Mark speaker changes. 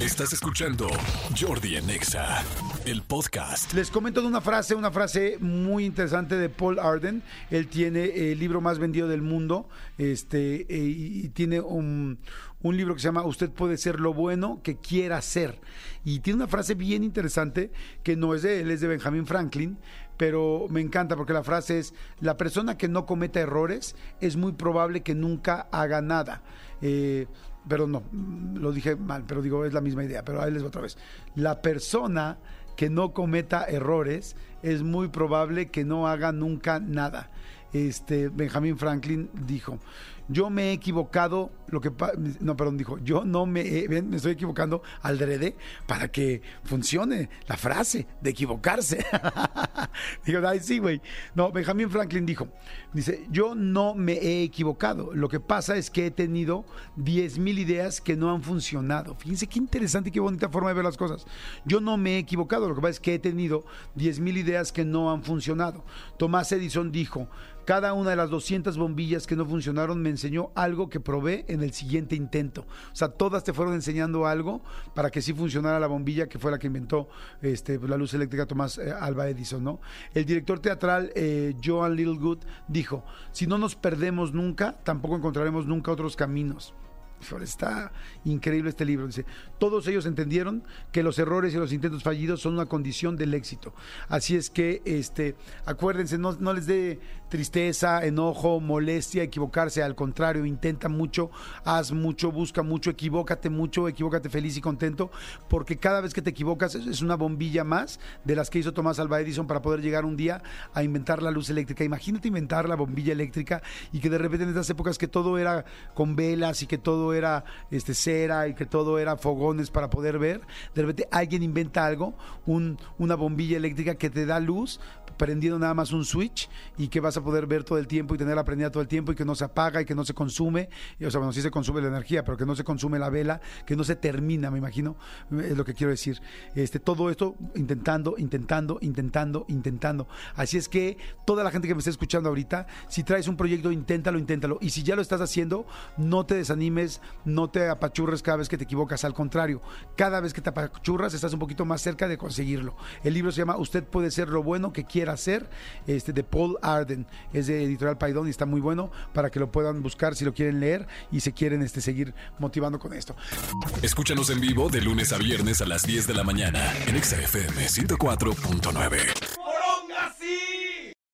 Speaker 1: Estás escuchando Jordi Anexa, el podcast.
Speaker 2: Les comento de una frase, una frase muy interesante de Paul Arden. Él tiene el libro más vendido del mundo este, eh, y tiene un, un libro que se llama Usted puede ser lo bueno que quiera ser. Y tiene una frase bien interesante que no es de él, es de Benjamin Franklin, pero me encanta porque la frase es, la persona que no cometa errores es muy probable que nunca haga nada. Eh, pero no, lo dije mal, pero digo, es la misma idea, pero ahí les voy otra vez. La persona que no cometa errores es muy probable que no haga nunca nada. Este Benjamin Franklin dijo, yo me he equivocado, lo que no, perdón, dijo, yo no me, me estoy equivocando al drede para que funcione la frase de equivocarse. digo, ay, sí, güey. No, Benjamin Franklin dijo, dice, yo no me he equivocado, lo que pasa es que he tenido 10 mil ideas que no han funcionado. Fíjense qué interesante qué bonita forma de ver las cosas. Yo no me he equivocado, lo que pasa es que he tenido 10 mil ideas que no han funcionado. Tomás Edison dijo, cada una de las 200 bombillas que no funcionaron me enseñó algo que probé en el siguiente intento. O sea, todas te fueron enseñando algo para que sí funcionara la bombilla que fue la que inventó este, la luz eléctrica Tomás eh, Alba Edison, ¿no? El director teatral eh, Joan Littlegood dijo, si no nos perdemos nunca, tampoco encontraremos nunca otros caminos está increíble este libro. Dice, todos ellos entendieron que los errores y los intentos fallidos son una condición del éxito. Así es que, este, acuérdense, no, les dé tristeza, enojo, molestia, equivocarse. Al contrario, intenta mucho, haz mucho, busca mucho, equivócate mucho, equivócate feliz y contento, porque cada vez que te equivocas es una bombilla más de las que hizo Tomás Alva Edison para poder llegar un día a inventar la luz eléctrica. Imagínate inventar la bombilla eléctrica y que de repente en estas épocas que todo era con velas y que todo era este, cera y que todo era fogones para poder ver, de repente alguien inventa algo, un, una bombilla eléctrica que te da luz prendiendo nada más un switch y que vas a poder ver todo el tiempo y tenerla prendida todo el tiempo y que no se apaga y que no se consume. O sea, bueno, sí se consume la energía, pero que no se consume la vela, que no se termina, me imagino, es lo que quiero decir. Este, todo esto intentando, intentando, intentando, intentando. Así es que toda la gente que me está escuchando ahorita, si traes un proyecto, inténtalo, inténtalo. Y si ya lo estás haciendo, no te desanimes, no te apachurres cada vez que te equivocas. Al contrario, cada vez que te apachurras, estás un poquito más cerca de conseguirlo. El libro se llama Usted puede ser lo bueno que quiera hacer, este de Paul Arden, es de Editorial Paidón y está muy bueno para que lo puedan buscar si lo quieren leer y se quieren este, seguir motivando con esto.
Speaker 1: Escúchanos en vivo de lunes a viernes a las 10 de la mañana en XFM 104.9.